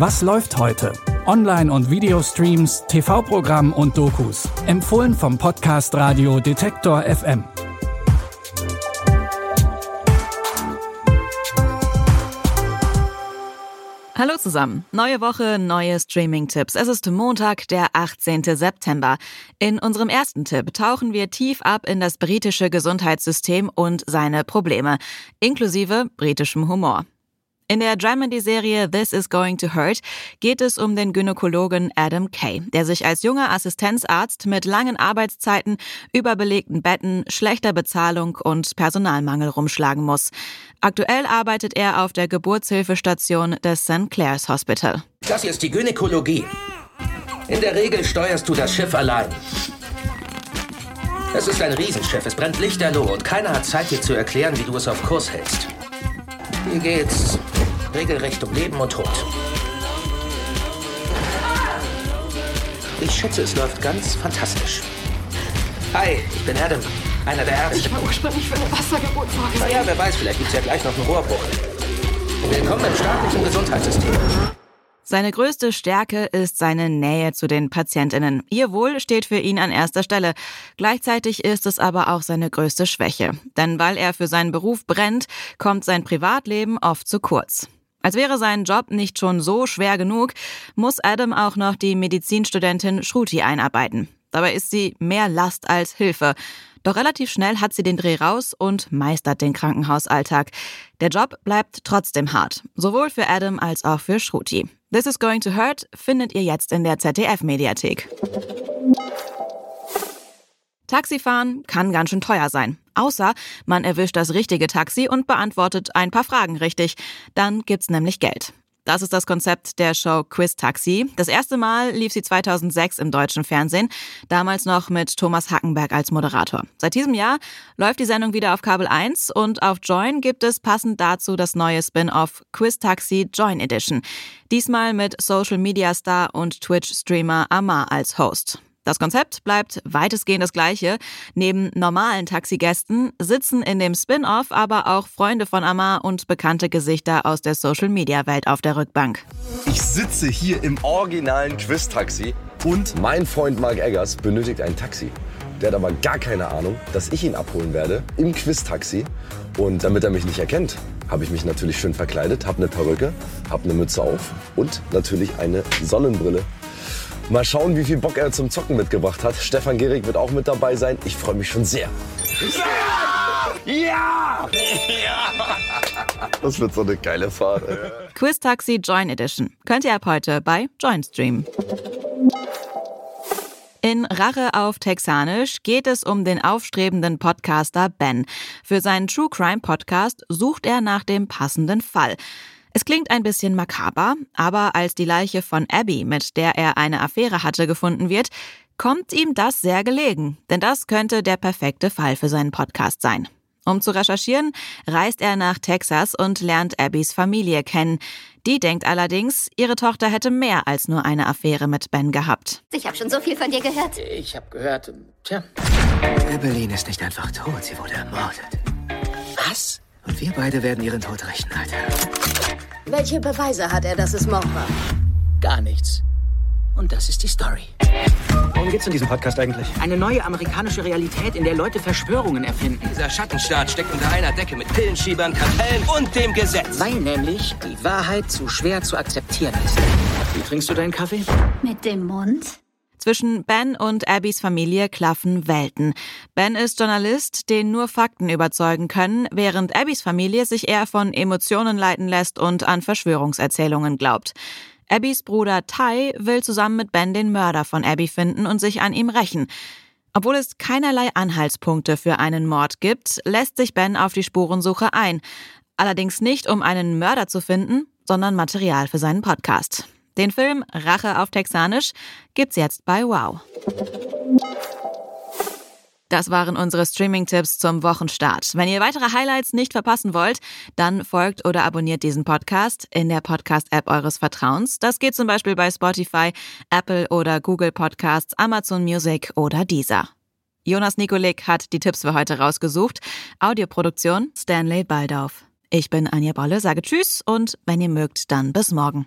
Was läuft heute? Online- und Videostreams, TV-Programm und Dokus. Empfohlen vom Podcast Radio Detektor FM. Hallo zusammen. Neue Woche, neue Streaming-Tipps. Es ist Montag, der 18. September. In unserem ersten Tipp tauchen wir tief ab in das britische Gesundheitssystem und seine Probleme, inklusive britischem Humor. In der Dramedy-Serie This is Going to Hurt geht es um den Gynäkologen Adam Kay, der sich als junger Assistenzarzt mit langen Arbeitszeiten, überbelegten Betten, schlechter Bezahlung und Personalmangel rumschlagen muss. Aktuell arbeitet er auf der Geburtshilfestation des St. Clair's Hospital. Das hier ist die Gynäkologie. In der Regel steuerst du das Schiff allein. Es ist ein Riesenschiff, es brennt lichterloh und keiner hat Zeit, dir zu erklären, wie du es auf Kurs hältst. Hier geht's regelrecht um Leben und Tod. Ich schätze, es läuft ganz fantastisch. Hi, ich bin Adam, einer der Ärzte. Ich war ursprünglich für eine Wassergeburt vorgesehen. Naja, wer weiß, vielleicht gibt's ja gleich noch einen Rohrbruch. Willkommen im staatlichen Gesundheitssystem. Seine größte Stärke ist seine Nähe zu den Patientinnen. Ihr Wohl steht für ihn an erster Stelle. Gleichzeitig ist es aber auch seine größte Schwäche. Denn weil er für seinen Beruf brennt, kommt sein Privatleben oft zu kurz. Als wäre sein Job nicht schon so schwer genug, muss Adam auch noch die Medizinstudentin Shruti einarbeiten. Dabei ist sie mehr Last als Hilfe. Doch relativ schnell hat sie den Dreh raus und meistert den Krankenhausalltag. Der Job bleibt trotzdem hart, sowohl für Adam als auch für Shruti. This is Going to Hurt findet ihr jetzt in der ZDF-Mediathek. Taxifahren kann ganz schön teuer sein. Außer man erwischt das richtige Taxi und beantwortet ein paar Fragen richtig. Dann gibt's nämlich Geld. Das ist das Konzept der Show Quiz Taxi. Das erste Mal lief sie 2006 im deutschen Fernsehen, damals noch mit Thomas Hackenberg als Moderator. Seit diesem Jahr läuft die Sendung wieder auf Kabel 1 und auf Join gibt es passend dazu das neue Spin-off Quiz Taxi Join Edition. Diesmal mit Social Media Star und Twitch-Streamer Amar als Host. Das Konzept bleibt weitestgehend das gleiche. Neben normalen Taxigästen sitzen in dem Spin-off aber auch Freunde von Amar und bekannte Gesichter aus der Social-Media-Welt auf der Rückbank. Ich sitze hier im originalen Quiz-Taxi und mein Freund Mark Eggers benötigt ein Taxi. Der hat aber gar keine Ahnung, dass ich ihn abholen werde im Quiz-Taxi. Und damit er mich nicht erkennt, habe ich mich natürlich schön verkleidet, habe eine Perücke, habe eine Mütze auf und natürlich eine Sonnenbrille. Mal schauen, wie viel Bock er zum Zocken mitgebracht hat. Stefan Gehrig wird auch mit dabei sein. Ich freue mich schon sehr. Ja! Ja! ja! Das wird so eine geile Fahrt. Quiz Taxi Join Edition könnt ihr ab heute bei Join streamen. In Rache auf Texanisch geht es um den aufstrebenden Podcaster Ben. Für seinen True Crime Podcast sucht er nach dem passenden Fall. Es klingt ein bisschen makaber, aber als die Leiche von Abby, mit der er eine Affäre hatte, gefunden wird, kommt ihm das sehr gelegen, denn das könnte der perfekte Fall für seinen Podcast sein. Um zu recherchieren, reist er nach Texas und lernt Abbys Familie kennen. Die denkt allerdings, ihre Tochter hätte mehr als nur eine Affäre mit Ben gehabt. Ich habe schon so viel von dir gehört. Ich habe gehört, tja. Evelyn ist nicht einfach tot, sie wurde ermordet. Was? Und wir beide werden ihren Tod rächen, Alter. Welche Beweise hat er, dass es Mord war? Gar nichts. Und das ist die Story. Worum geht's in diesem Podcast eigentlich? Eine neue amerikanische Realität, in der Leute Verschwörungen erfinden. Dieser Schattenstaat steckt unter einer Decke mit Pillenschiebern, Kartellen und dem Gesetz. Weil nämlich die Wahrheit zu schwer zu akzeptieren ist. Wie trinkst du deinen Kaffee? Mit dem Mund? Zwischen Ben und Abbys Familie klaffen Welten. Ben ist Journalist, den nur Fakten überzeugen können, während Abbys Familie sich eher von Emotionen leiten lässt und an Verschwörungserzählungen glaubt. Abbys Bruder Ty will zusammen mit Ben den Mörder von Abby finden und sich an ihm rächen. Obwohl es keinerlei Anhaltspunkte für einen Mord gibt, lässt sich Ben auf die Spurensuche ein. Allerdings nicht, um einen Mörder zu finden, sondern Material für seinen Podcast. Den Film Rache auf Texanisch gibt's jetzt bei Wow. Das waren unsere Streaming-Tipps zum Wochenstart. Wenn ihr weitere Highlights nicht verpassen wollt, dann folgt oder abonniert diesen Podcast in der Podcast-App eures Vertrauens. Das geht zum Beispiel bei Spotify, Apple oder Google Podcasts, Amazon Music oder Deezer. Jonas Nikolik hat die Tipps für heute rausgesucht. Audioproduktion Stanley Baldauf. Ich bin Anja Bolle, sage Tschüss und wenn ihr mögt, dann bis morgen.